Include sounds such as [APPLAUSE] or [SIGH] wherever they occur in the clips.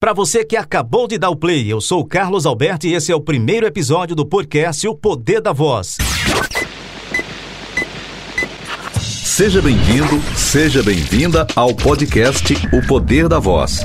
Para você que acabou de dar o play, eu sou Carlos Alberto e esse é o primeiro episódio do podcast O Poder da Voz. Seja bem-vindo, seja bem-vinda ao podcast O Poder da Voz.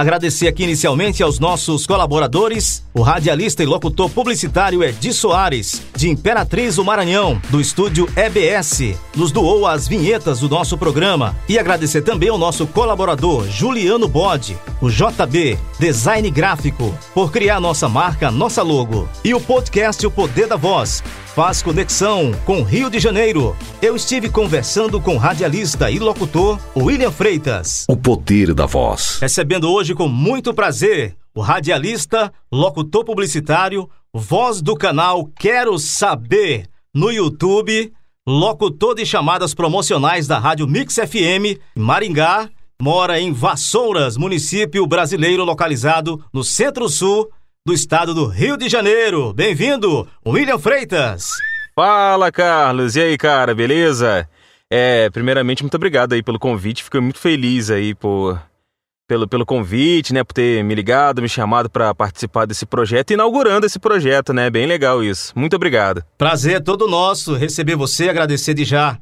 Agradecer aqui inicialmente aos nossos colaboradores, o radialista e locutor publicitário Edi Soares, de Imperatriz, o Maranhão, do estúdio EBS, nos doou as vinhetas do nosso programa. E agradecer também ao nosso colaborador Juliano Bode, o JB, design gráfico, por criar nossa marca, nossa logo. E o podcast O Poder da Voz, faz conexão com Rio de Janeiro. Eu estive conversando com o radialista e locutor William Freitas. O poder da voz. Recebendo hoje com muito prazer o radialista, locutor publicitário, voz do canal Quero Saber no YouTube, locutor de chamadas promocionais da Rádio Mix FM, Maringá, mora em Vassouras, município brasileiro localizado no centro-sul do estado do Rio de Janeiro. Bem-vindo, William Freitas. Fala, Carlos. E aí, cara, beleza? É, primeiramente, muito obrigado aí pelo convite. Fiquei muito feliz aí por pelo, pelo convite, né, por ter me ligado, me chamado para participar desse projeto, inaugurando esse projeto, né? Bem legal isso. Muito obrigado. Prazer é todo nosso receber você, agradecer de já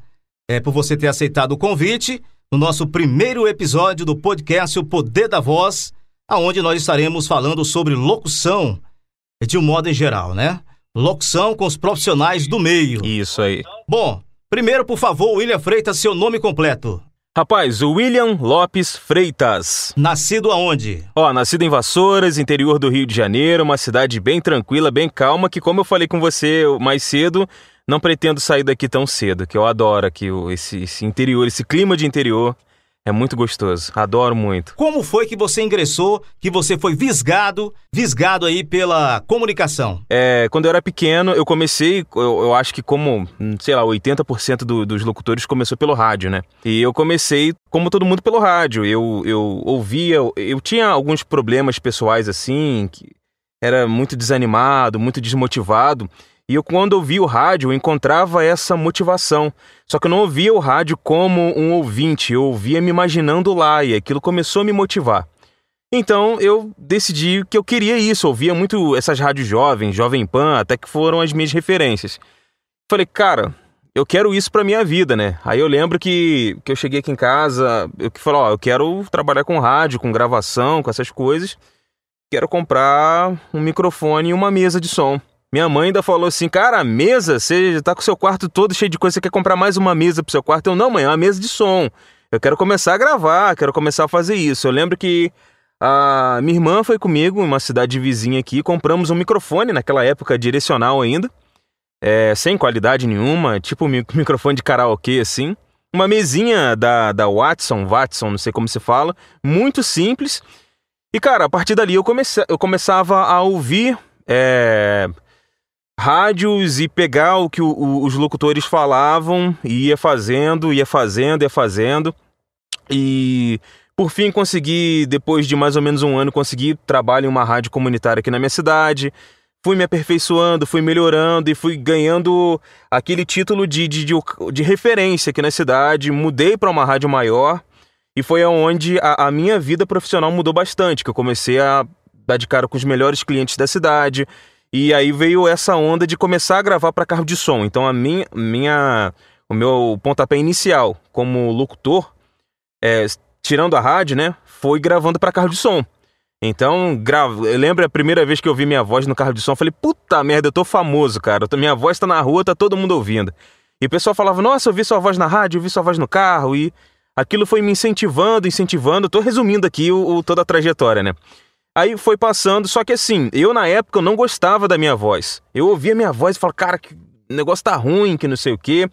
é, por você ter aceitado o convite no nosso primeiro episódio do podcast O Poder da Voz aonde nós estaremos falando sobre locução de um modo em geral, né? Locução com os profissionais do meio. Isso aí. Bom, primeiro, por favor, William Freitas, seu nome completo. Rapaz, o William Lopes Freitas. Nascido aonde? Ó, nascido em Vassouras, interior do Rio de Janeiro, uma cidade bem tranquila, bem calma, que como eu falei com você mais cedo, não pretendo sair daqui tão cedo, que eu adoro aqui esse, esse interior, esse clima de interior. É muito gostoso, adoro muito. Como foi que você ingressou, que você foi visgado, visgado aí pela comunicação? É, quando eu era pequeno, eu comecei, eu, eu acho que como, sei lá, 80% do, dos locutores começou pelo rádio, né? E eu comecei, como todo mundo, pelo rádio. Eu, eu ouvia, eu, eu tinha alguns problemas pessoais assim, que era muito desanimado, muito desmotivado. E eu, quando ouvia o rádio, eu encontrava essa motivação. Só que eu não ouvia o rádio como um ouvinte, eu ouvia me imaginando lá e aquilo começou a me motivar. Então eu decidi que eu queria isso, eu ouvia muito essas rádios jovens, Jovem Pan, até que foram as minhas referências. Falei, cara, eu quero isso pra minha vida, né? Aí eu lembro que, que eu cheguei aqui em casa, eu que falei, ó, eu quero trabalhar com rádio, com gravação, com essas coisas. Quero comprar um microfone e uma mesa de som. Minha mãe ainda falou assim, cara, mesa, você tá com o seu quarto todo cheio de coisa, você quer comprar mais uma mesa pro seu quarto? Eu, não, mãe, é uma mesa de som. Eu quero começar a gravar, quero começar a fazer isso. Eu lembro que a minha irmã foi comigo em uma cidade vizinha aqui, compramos um microfone, naquela época direcional ainda, é, sem qualidade nenhuma, tipo um [LAUGHS] microfone de karaokê assim. Uma mesinha da, da Watson, Watson, não sei como se fala, muito simples. E cara, a partir dali eu, comece, eu começava a ouvir é, rádios e pegar o que o, o, os locutores falavam e ia fazendo, ia fazendo, ia fazendo. E por fim consegui, depois de mais ou menos um ano, consegui trabalho em uma rádio comunitária aqui na minha cidade. Fui me aperfeiçoando, fui melhorando e fui ganhando aquele título de, de, de, de referência aqui na cidade. Mudei para uma rádio maior e foi onde a, a minha vida profissional mudou bastante, que eu comecei a dar de cara com os melhores clientes da cidade e aí veio essa onda de começar a gravar para carro de som. Então a minha, minha, o meu pontapé inicial como locutor, é, tirando a rádio, né, foi gravando para carro de som. Então, gravo. Eu lembro a primeira vez que eu vi minha voz no carro de som, eu falei, puta merda, eu tô famoso, cara. Minha voz tá na rua, tá todo mundo ouvindo. E o pessoal falava, nossa, eu vi sua voz na rádio, eu vi sua voz no carro. E aquilo foi me incentivando, incentivando. Tô resumindo aqui o, o toda a trajetória, né? Aí foi passando, só que assim, eu na época eu não gostava da minha voz. Eu ouvia minha voz e falava, cara, que negócio tá ruim, que não sei o quê.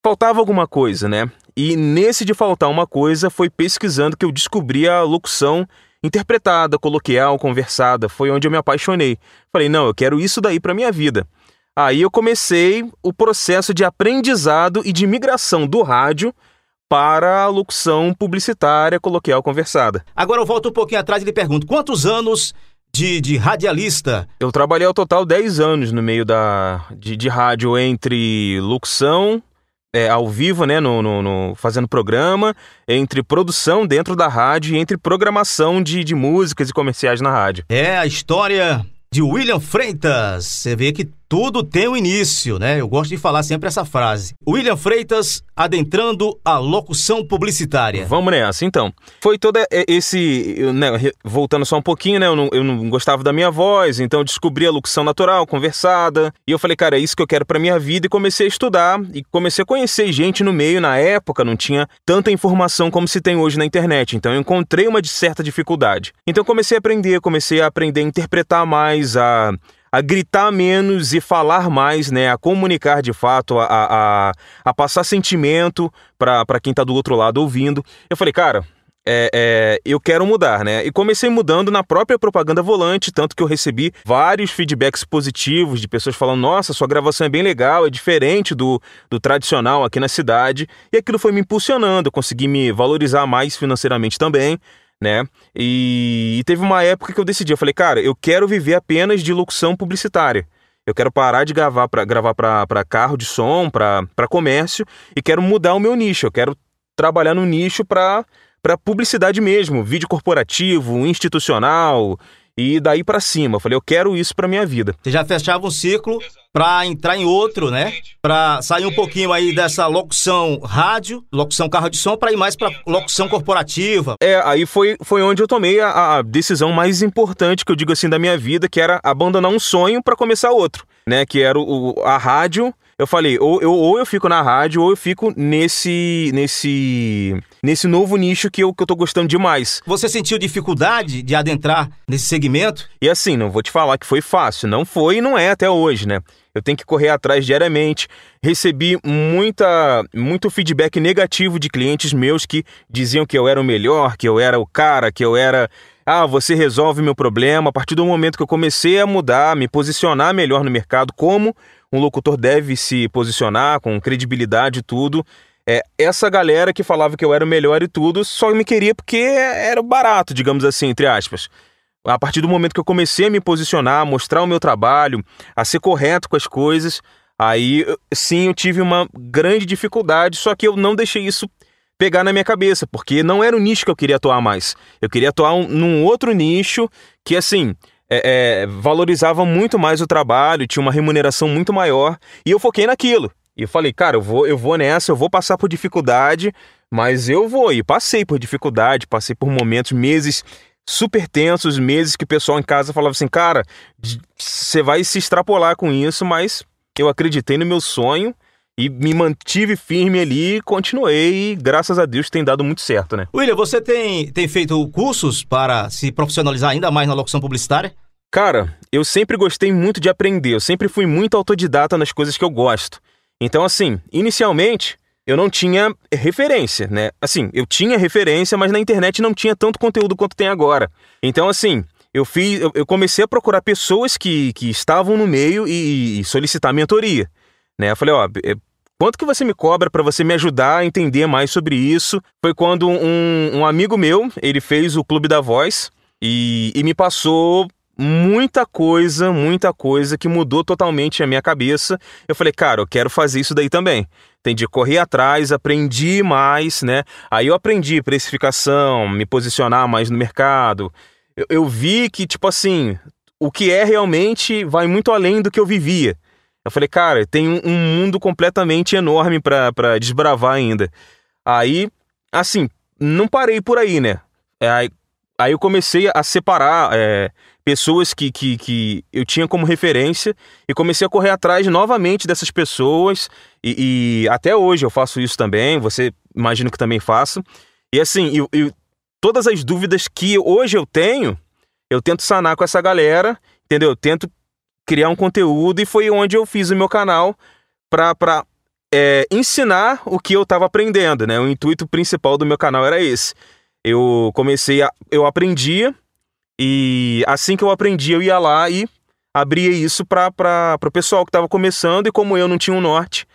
Faltava alguma coisa, né? E nesse de faltar uma coisa, foi pesquisando que eu descobri a locução interpretada, coloquial, conversada. Foi onde eu me apaixonei. Falei, não, eu quero isso daí para minha vida. Aí eu comecei o processo de aprendizado e de migração do rádio para a locução publicitária coloquial conversada. Agora eu volto um pouquinho atrás e lhe pergunto: quantos anos de, de radialista? Eu trabalhei ao total 10 anos no meio da, de, de rádio entre locução, é, ao vivo, né, no, no, no, fazendo programa, entre produção dentro da rádio e entre programação de, de músicas e comerciais na rádio. É a história de William Freitas. Você vê que tudo tem um início, né? Eu gosto de falar sempre essa frase. William Freitas adentrando a locução publicitária. Vamos nessa, então. Foi todo esse. Né, voltando só um pouquinho, né? Eu não, eu não, gostava da minha voz, então eu descobri a locução natural, conversada. E eu falei, cara, é isso que eu quero pra minha vida. E comecei a estudar e comecei a conhecer gente no meio. Na época não tinha tanta informação como se tem hoje na internet. Então eu encontrei uma certa dificuldade. Então comecei a aprender, comecei a aprender a interpretar mais, a a gritar menos e falar mais, né? A comunicar de fato, a, a, a passar sentimento para quem está do outro lado ouvindo. Eu falei, cara, é, é, eu quero mudar, né? E comecei mudando na própria propaganda volante, tanto que eu recebi vários feedbacks positivos de pessoas falando: nossa, sua gravação é bem legal, é diferente do, do tradicional aqui na cidade. E aquilo foi me impulsionando, consegui me valorizar mais financeiramente também né? E, e, teve uma época que eu decidi, eu falei, cara, eu quero viver apenas de locução publicitária. Eu quero parar de gravar para gravar para carro de som, para comércio e quero mudar o meu nicho. Eu quero trabalhar no nicho para para publicidade mesmo, vídeo corporativo, institucional, e daí para cima. Eu falei, eu quero isso para minha vida. Você já fechava um ciclo para entrar em outro, né? Para sair um pouquinho aí dessa locução rádio, locução carro de som, para ir mais para locução corporativa. É, aí foi, foi onde eu tomei a, a, decisão mais importante que eu digo assim da minha vida, que era abandonar um sonho para começar outro, né? Que era o, a rádio eu falei, ou eu, ou eu fico na rádio, ou eu fico nesse nesse nesse novo nicho que eu, que eu tô gostando demais. Você sentiu dificuldade de adentrar nesse segmento? E assim, não vou te falar que foi fácil. Não foi e não é até hoje, né? Eu tenho que correr atrás diariamente. Recebi muita, muito feedback negativo de clientes meus que diziam que eu era o melhor, que eu era o cara, que eu era ah, você resolve meu problema. A partir do momento que eu comecei a mudar, me posicionar melhor no mercado, como um locutor deve se posicionar com credibilidade e tudo. É, essa galera que falava que eu era o melhor e tudo só me queria porque era barato, digamos assim, entre aspas. A partir do momento que eu comecei a me posicionar, a mostrar o meu trabalho, a ser correto com as coisas, aí sim eu tive uma grande dificuldade, só que eu não deixei isso pegar na minha cabeça, porque não era o nicho que eu queria atuar mais. Eu queria atuar um, num outro nicho que, assim, é, é, valorizava muito mais o trabalho, tinha uma remuneração muito maior, e eu foquei naquilo. E eu falei, cara, eu vou, eu vou nessa, eu vou passar por dificuldade, mas eu vou. E passei por dificuldade, passei por momentos, meses super tensos, meses que o pessoal em casa falava assim, cara, você vai se extrapolar com isso, mas eu acreditei no meu sonho e me mantive firme ali, continuei e graças a Deus tem dado muito certo, né? William, você tem, tem feito cursos para se profissionalizar ainda mais na locução publicitária? Cara, eu sempre gostei muito de aprender, eu sempre fui muito autodidata nas coisas que eu gosto. Então, assim, inicialmente eu não tinha referência, né? Assim, eu tinha referência, mas na internet não tinha tanto conteúdo quanto tem agora. Então, assim, eu fiz, eu comecei a procurar pessoas que, que estavam no meio e, e solicitar mentoria. Né? Eu falei, ó, é, quanto que você me cobra para você me ajudar a entender mais sobre isso? Foi quando um, um amigo meu, ele fez o Clube da Voz e, e me passou muita coisa, muita coisa que mudou totalmente a minha cabeça. Eu falei, cara, eu quero fazer isso daí também. Entendi, corri atrás, aprendi mais, né? Aí eu aprendi precificação, me posicionar mais no mercado. Eu, eu vi que, tipo assim, o que é realmente vai muito além do que eu vivia. Eu falei, cara, tem um, mundo completamente enorme para desbravar ainda. Aí, assim, não parei por aí, né? É, aí, aí eu comecei a separar é, pessoas que, que, que eu tinha como referência e comecei a correr atrás novamente dessas pessoas. E, e até hoje eu faço isso também, você imagino que também faça. E assim, eu, eu, todas as dúvidas que hoje eu tenho, eu tento sanar com essa galera, entendeu? Eu tento criar um conteúdo e foi onde eu fiz o meu canal para é, ensinar o que eu estava aprendendo, né? O intuito principal do meu canal era esse. Eu comecei a. Eu aprendia e assim que eu aprendi, eu ia lá e abria isso para o pessoal que estava começando e como eu não tinha um norte,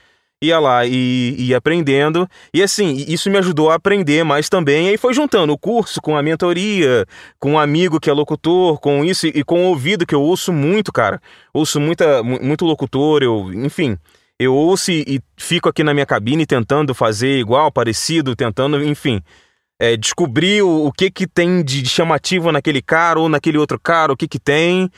ia lá e ia aprendendo. E assim, isso me ajudou a aprender mais também. E aí foi juntando o curso com a mentoria, com um amigo que é locutor, com isso e com o ouvido que eu ouço muito, cara. Ouço muita, muito locutor, eu, enfim. eu ouço e, fico aqui na minha cabine tentando fazer igual, parecido, tentando, enfim, é, descobrir o, o, que que tem de chamativo naquele cara ou naquele outro cara, o que que tem.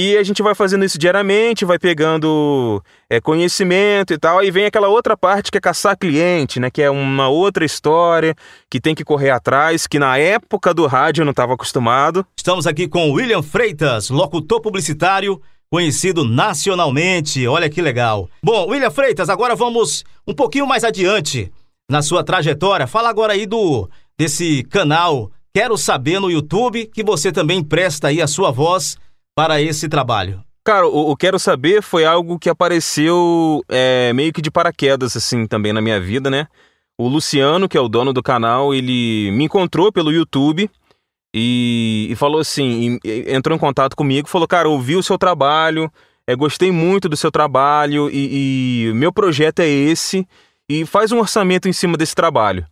E a gente vai fazendo isso diariamente, vai pegando é, conhecimento e tal. Aí vem aquela outra parte que é caçar cliente, né? Que é uma outra história que tem que correr atrás, que na época do rádio eu não estava acostumado. Estamos aqui com William Freitas, locutor publicitário conhecido nacionalmente. Olha que legal. Bom, William Freitas, agora vamos um pouquinho mais adiante na sua trajetória. Fala agora aí do desse canal Quero Saber no YouTube, que você também presta aí a sua voz para esse trabalho. Cara, o, o Quero Saber foi algo que apareceu é, meio que de paraquedas, assim, também na minha vida, né? O Luciano, que é o dono do canal, ele me encontrou pelo YouTube e, e falou assim, e, entrou em contato comigo, falou, cara, ouvi o seu trabalho, é, gostei muito do seu trabalho e, e meu projeto é esse e faz um orçamento em cima desse trabalho.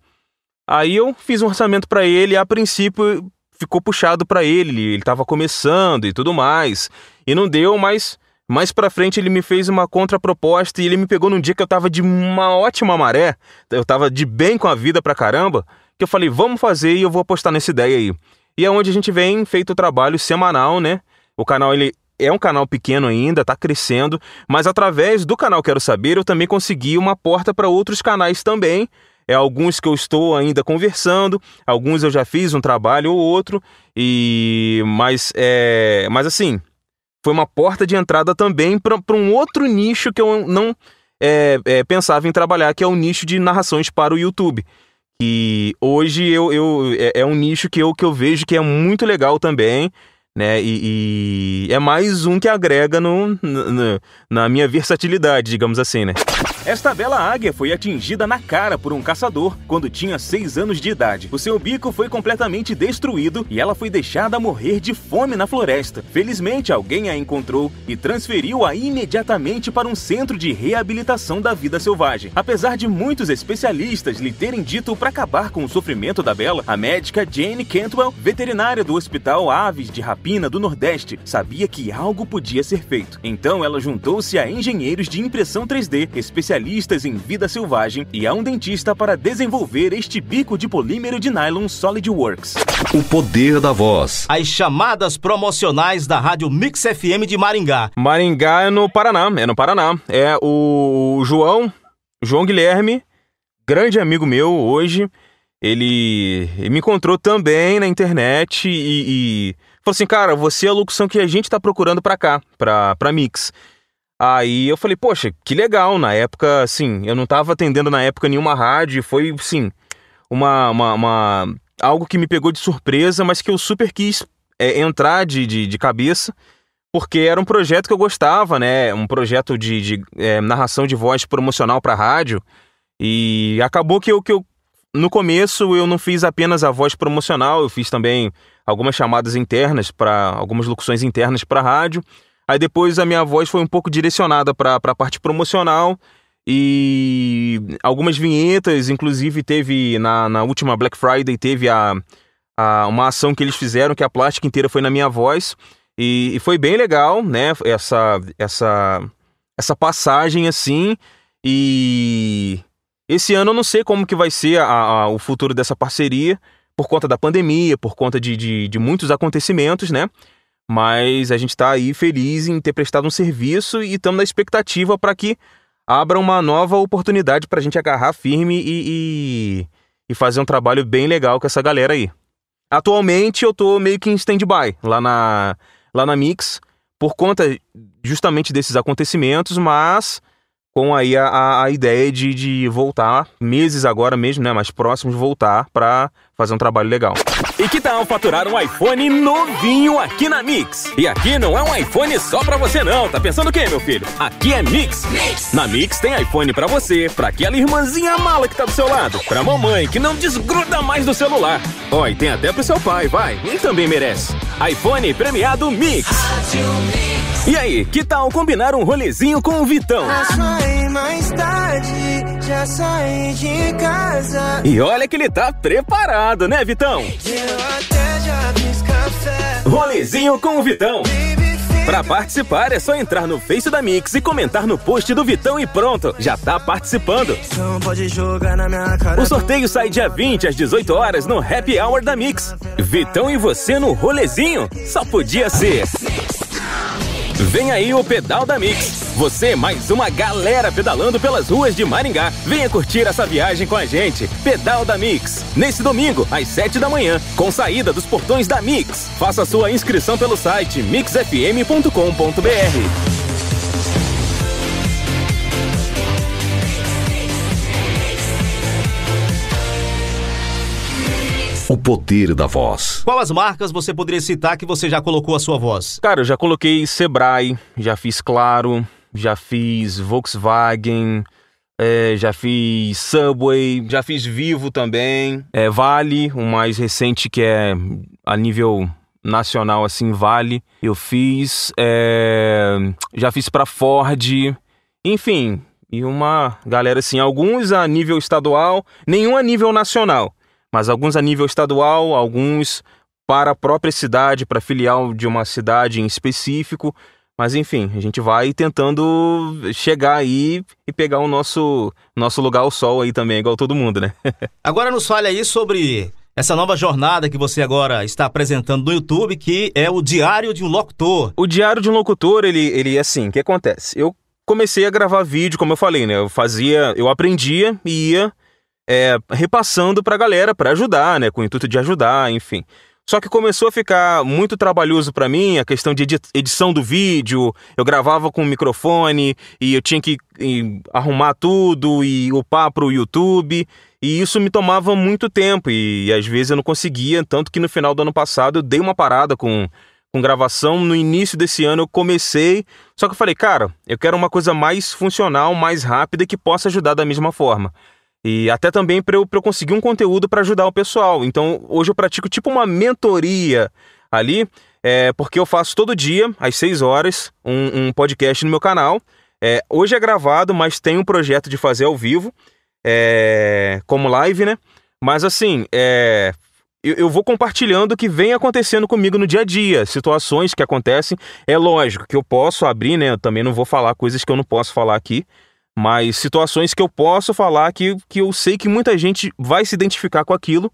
Aí eu fiz um orçamento para ele e a princípio ficou puxado para ele, ele estava começando e tudo mais. E não deu, mas mais para frente ele me fez uma contraproposta e ele me pegou num dia que eu tava de uma ótima maré, eu tava de bem com a vida pra caramba, que eu falei, vamos fazer e eu vou apostar nessa ideia aí. E é onde a gente vem feito o trabalho semanal, né? O canal ele é um canal pequeno ainda, está crescendo, mas através do canal Quero Saber eu também consegui uma porta para outros canais também. É alguns que eu estou ainda conversando, alguns eu já fiz um trabalho ou outro, e mas é, mas assim foi uma porta de entrada também para um outro nicho que eu não é, é, pensava em trabalhar, que é o nicho de narrações para o YouTube. E hoje eu, eu é, é, um nicho que eu, que eu vejo que é muito legal também né? E, e, é mais um que agrega no, no, na minha versatilidade, digamos assim, né? Esta bela águia foi atingida na cara por um caçador quando tinha 6 anos de idade. O seu bico foi completamente destruído e ela foi deixada morrer de fome na floresta. Felizmente, alguém a encontrou e transferiu-a imediatamente para um centro de reabilitação da vida selvagem. Apesar de muitos especialistas lhe terem dito para acabar com o sofrimento da bela, a médica Jane Cantwell, veterinária do Hospital Aves de Rapina, Campina do Nordeste sabia que algo podia ser feito. Então ela juntou-se a engenheiros de impressão 3D, especialistas em vida selvagem e a um dentista para desenvolver este bico de polímero de nylon SolidWorks. O poder da voz. As chamadas promocionais da Rádio Mix FM de Maringá. Maringá é no Paraná, é no Paraná. É o João, João Guilherme, grande amigo meu hoje. Ele, me encontrou também na internet e, e Falou assim, cara, você é a locução que a gente tá procurando pra cá, pra, pra Mix. Aí eu falei, poxa, que legal. Na época, assim, eu não tava atendendo na época nenhuma rádio. Foi, sim, uma, uma, uma, algo que me pegou de surpresa, mas que eu super quis é, entrar de, de, de, cabeça, porque era um projeto que eu gostava, né? Um projeto de, de é, narração de voz promocional para rádio. E acabou que eu, que eu no começo eu não fiz apenas a voz promocional, eu fiz também algumas chamadas internas para algumas locuções internas para rádio. Aí depois a minha voz foi um pouco direcionada para a parte promocional e algumas vinhetas, inclusive teve na, na última Black Friday teve a, a, uma ação que eles fizeram que a plástica inteira foi na minha voz e, e foi bem legal, né? Essa essa essa passagem assim e esse ano eu não sei como que vai ser a, a, o futuro dessa parceria, por conta da pandemia, por conta de, de, de muitos acontecimentos, né? Mas a gente está aí feliz em ter prestado um serviço e estamos na expectativa para que abra uma nova oportunidade para a gente agarrar firme e, e, e, fazer um trabalho bem legal com essa galera aí. Atualmente eu tô meio que em stand-by lá na, lá na Mix, por conta justamente desses acontecimentos, mas com aí a, a ideia de, de voltar, meses agora mesmo, né, mais próximos, voltar para fazer um trabalho legal. E que tal faturar um iPhone novinho aqui na Mix? E aqui não é um iPhone só pra você não, tá pensando o quê, meu filho? Aqui é Mix. Mix. Na Mix tem iPhone pra você, pra aquela irmãzinha mala que tá do seu lado, pra mamãe que não desgruda mais do celular. Ó, oh, e tem até pro seu pai, vai, ele também merece. iPhone premiado Mix. E aí, que tal combinar um rolezinho com o Vitão? mais tarde, já saí de casa. E olha que ele tá preparado, né, Vitão? Rolezinho com o Vitão. Para participar é só entrar no Face da Mix e comentar no post do Vitão e pronto, já tá participando. O sorteio sai dia 20 às 18 horas no Happy Hour da Mix. Vitão e você no rolezinho? Só podia ser. Vem aí o Pedal da Mix. Você mais uma galera pedalando pelas ruas de Maringá. Venha curtir essa viagem com a gente. Pedal da Mix. Nesse domingo, às 7 da manhã, com saída dos portões da Mix. Faça sua inscrição pelo site mixfm.com.br. O poder da voz. Qual as marcas você poderia citar que você já colocou a sua voz? Cara, eu já coloquei Sebrae, já fiz Claro, já fiz Volkswagen, é, já fiz Subway, já fiz Vivo também, é, Vale, o mais recente que é a nível nacional assim, Vale. Eu fiz, é, já fiz para Ford, enfim, e uma galera assim, alguns a nível estadual, nenhum a nível nacional mas alguns a nível estadual, alguns para a própria cidade, para filial de uma cidade em específico. Mas enfim, a gente vai tentando chegar aí e pegar o nosso, nosso lugar ao sol aí também, igual todo mundo, né? [LAUGHS] agora nos fale aí sobre essa nova jornada que você agora está apresentando no YouTube, que é o Diário de um Locutor. O Diário de um Locutor, ele, ele é assim, o que acontece? Eu comecei a gravar vídeo, como eu falei, né? Eu fazia, eu aprendia e ia é, repassando para a galera para ajudar, né, com o intuito de ajudar, enfim. Só que começou a ficar muito trabalhoso para mim a questão de edição do vídeo. Eu gravava com o microfone e eu tinha que arrumar tudo e upar para o YouTube. E isso me tomava muito tempo e, e, às vezes eu não conseguia. Tanto que no final do ano passado eu dei uma parada com, com gravação. No início desse ano eu comecei. Só que eu falei, cara, eu quero uma coisa mais funcional, mais rápida que possa ajudar da mesma forma. E até também para eu, eu conseguir um conteúdo para ajudar o pessoal. Então, hoje eu pratico tipo uma mentoria ali, é, porque eu faço todo dia, às 6 horas, um, um podcast no meu canal. É, hoje é gravado, mas tem um projeto de fazer ao vivo, é, como live, né? Mas assim, é, eu, eu, vou compartilhando o que vem acontecendo comigo no dia a dia, situações que acontecem. É lógico que eu posso abrir, né? Eu também não vou falar coisas que eu não posso falar aqui mas situações que eu posso falar que, que eu sei que muita gente vai se identificar com aquilo,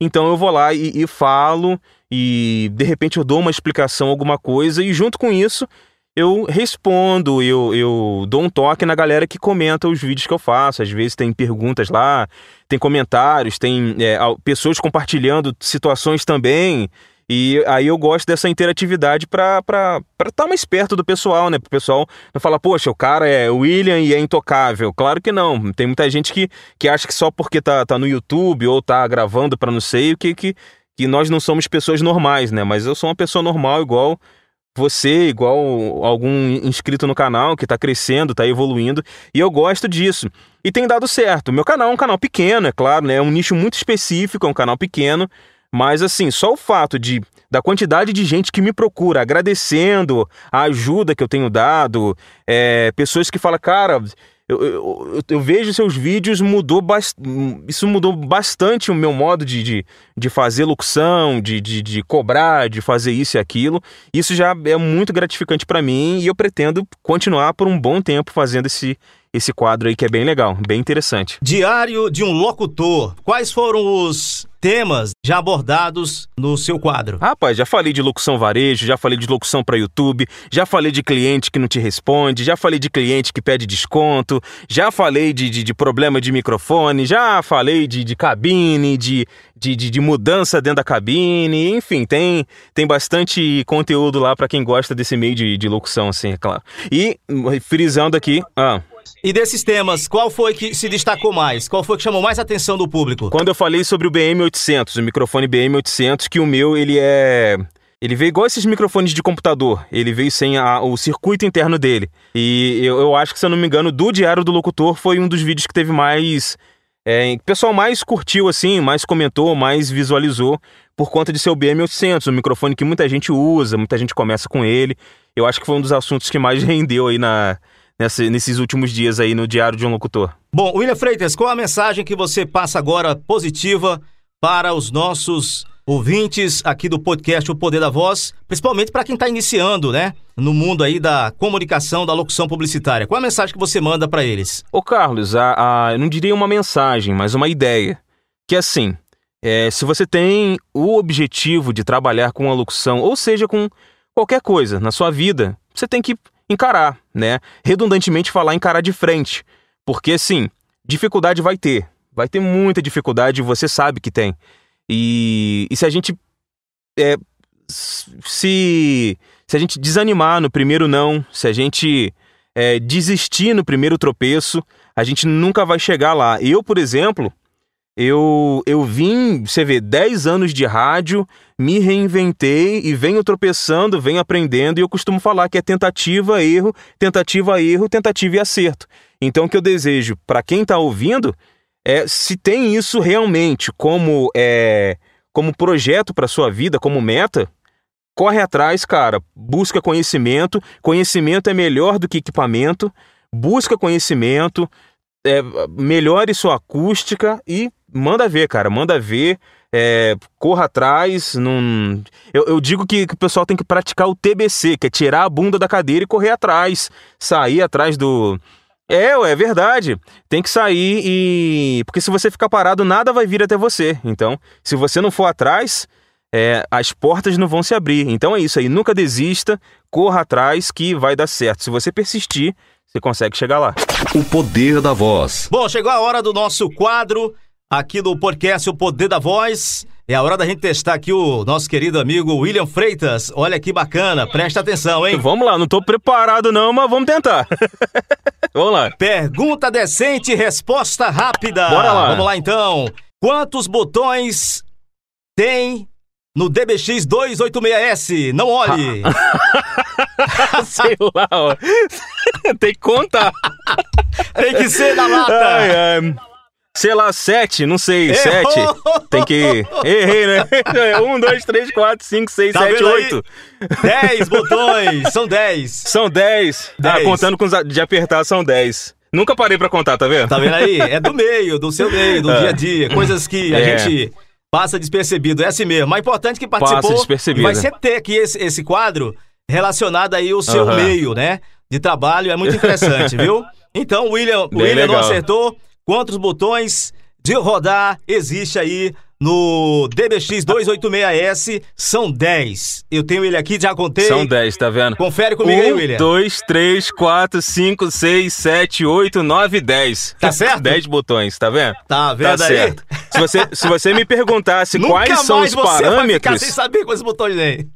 então eu vou lá e, e falo, e de repente eu dou uma explicação, alguma coisa, e junto com isso eu respondo, eu, eu dou um toque na galera que comenta os vídeos que eu faço. Às vezes tem perguntas lá, tem comentários, tem é, pessoas compartilhando situações também. E aí eu gosto dessa interatividade para estar tá mais perto do pessoal, né? Para o pessoal não falar, poxa, o cara é William e é intocável. Claro que não. Tem muita gente que, que acha que só porque tá, tá no YouTube ou tá gravando para não sei o que, que, que nós não somos pessoas normais, né? Mas eu sou uma pessoa normal igual você, igual algum inscrito no canal que está crescendo, está evoluindo, e eu gosto disso. E tem dado certo. Meu canal é um canal pequeno, é claro, né? É um nicho muito específico, é um canal pequeno, mas assim, só o fato de da quantidade de gente que me procura agradecendo a ajuda que eu tenho dado, é, pessoas que falam, cara, eu, eu, eu, vejo seus vídeos, mudou isso mudou bastante o meu modo de, de, de fazer locução, de, de, de, cobrar, de fazer isso e aquilo. Isso já é muito gratificante para mim e eu pretendo continuar por um bom tempo fazendo esse, esse quadro aí que é bem legal, bem interessante. Diário de um locutor. Quais foram os temas já abordados no seu quadro? Rapaz, já falei de locução varejo, já falei de locução para YouTube, já falei de cliente que não te responde, já falei de cliente que pede desconto, já falei de, de, de problema de microfone, já falei de, de cabine, de, de, de, de, mudança dentro da cabine, enfim, tem, tem bastante conteúdo lá para quem gosta desse meio de, de locução, assim, é claro. E frisando aqui. Ah, e desses temas, qual foi que se destacou mais? Qual foi que chamou mais atenção do público? Quando eu falei sobre o BM800, o microfone BM800, que o meu, ele é... Ele veio igual esses microfones de computador. Ele veio sem a, o circuito interno dele. E eu, eu, acho que, se eu não me engano, do Diário do Locutor foi um dos vídeos que teve mais... É, o pessoal mais curtiu, assim, mais comentou, mais visualizou por conta de ser o BM800, um microfone que muita gente usa, muita gente começa com ele. Eu acho que foi um dos assuntos que mais [LAUGHS] rendeu aí na, nessa, nesses últimos dias aí no Diário de um Locutor. Bom, William Freitas, qual a mensagem que você passa agora positiva para os nossos ouvintes aqui do podcast O Poder da Voz, principalmente para quem está iniciando, né, no mundo aí da comunicação, da locução publicitária. Qual a mensagem que você manda para eles? Ô Carlos, a, a, eu não diria uma mensagem, mas uma ideia. Que é assim, é, se você tem o objetivo de trabalhar com a locução, ou seja, com qualquer coisa na sua vida, você tem que encarar, né? Redundantemente falar encarar de frente. Porque assim, dificuldade vai ter. Vai ter muita dificuldade, você sabe que tem. E, e se a gente. É, se, se a gente desanimar no primeiro não, se a gente é, desistir no primeiro tropeço, a gente nunca vai chegar lá. Eu, por exemplo, eu, eu vim, você vê, 10 anos de rádio, me reinventei e venho tropeçando, venho aprendendo, e eu costumo falar que é tentativa, erro, tentativa, erro, tentativa e acerto. Então, o que eu desejo para quem está ouvindo é se tem isso realmente como, é, como projeto para sua vida, como meta, corre atrás, cara, busca conhecimento. Conhecimento é melhor do que equipamento. Busca conhecimento, é, melhore sua acústica e manda ver, cara, manda ver. É, corra atrás. Num... Eu, eu digo que, que, o pessoal tem que praticar o TBC, que é tirar a bunda da cadeira e correr atrás, sair atrás do. É, é verdade. Tem que sair e. Porque se você ficar parado, nada vai vir até você. Então, se você não for atrás, é, as portas não vão se abrir. Então é isso aí. Nunca desista, corra atrás que vai dar certo. Se você persistir, você consegue chegar lá. O poder da voz. Bom, chegou a hora do nosso quadro aqui do podcast O Poder da Voz. É a hora da gente testar aqui o nosso querido amigo William Freitas. Olha que bacana, presta atenção, hein? Vamos lá, não tô preparado não, mas vamos tentar. [LAUGHS] vamos lá. Pergunta decente, resposta rápida. Bora lá. Vamos lá então. Quantos botões tem no DBX 286S? Não olhe. [LAUGHS] Sei lá, ó. [LAUGHS] tem que contar. tem que ser na lata. Ai, ai. Sei lá, sete, não sei, Errou! sete. Tem que. Errei, né? [LAUGHS] Um, dois, três, quatro, cinco, seis, tá sete, oito. Dez botões, [LAUGHS] são dez. São dez. Ah, dez. Ah, contando com os de apertar, são dez. Nunca parei para contar, tá vendo? Tá vendo aí? É do meio, do seu meio, do [LAUGHS] é. dia a dia. Coisas que a é. gente passa despercebido. É assim mesmo. Mas é importante que participou. Passa despercebido. Vai ser ter aqui esse, esse quadro relacionado aí ao seu uhum. meio, né? De trabalho. É muito interessante, viu? Então, William, o William não acertou. Quantos botões de rodar existe aí no DBX 286S? São 10. Eu tenho ele aqui, já contei. São 10, tá vendo? Confere comigo um, aí, William. 2, 3, 4, 5, 6, 7, 8, 9, 10. Tá certo? 10 botões, tá vendo? Tá vendo tá aí? certo. Se você, se você me perguntasse [LAUGHS] quais são os parâmetros... Vai ficar sem saber quantos botões tem.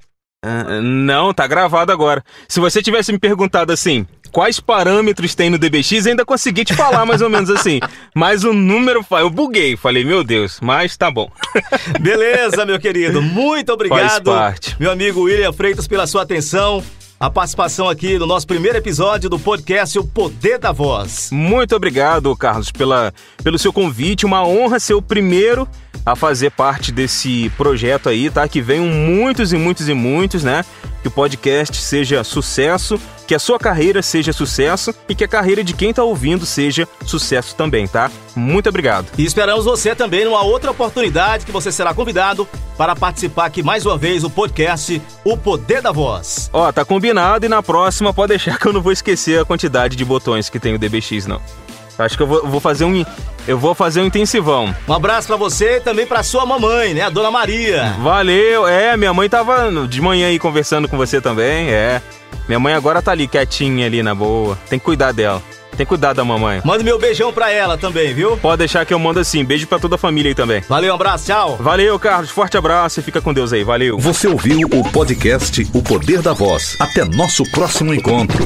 Uh, não, tá gravado agora. Se você tivesse me perguntado assim, quais parâmetros tem no DBX, ainda consegui te falar mais ou menos assim. [LAUGHS] Mas o número, eu buguei, falei, meu Deus, mas tá bom. [LAUGHS] Beleza, meu querido, muito obrigado. Meu amigo William Freitas, pela sua atenção a participação aqui no nosso primeiro episódio do podcast O Poder da Voz. Muito obrigado, Carlos, pela, pelo seu convite. Uma honra ser o primeiro a fazer parte desse projeto aí, tá? Que venham muitos e muitos e muitos, né? Que o podcast seja sucesso, que a sua carreira seja sucesso e que a carreira de quem tá ouvindo seja sucesso também, tá? Muito obrigado. E esperamos você também numa outra oportunidade que você será convidado para participar aqui mais uma vez do podcast O Poder da Voz. Ó, tá combinado e na próxima pode deixar que eu não vou esquecer a quantidade de botões que tem o DBX, não. Acho que eu vou, vou, fazer um. Eu vou fazer um intensivão. Um abraço para você e também para sua mamãe, né? A dona Maria. Valeu. É, minha mãe tava de manhã aí conversando com você também. É. Minha mãe agora tá ali quietinha ali na boa. Tem que cuidar dela. Tem que cuidar da mamãe. Manda meu beijão pra ela também, viu? Pode deixar que eu mando assim. Beijo pra toda a família aí também. Valeu, um abraço, tchau. Valeu, Carlos. Forte abraço e fica com Deus aí. Valeu. Você ouviu o podcast O Poder da Voz. Até nosso próximo encontro.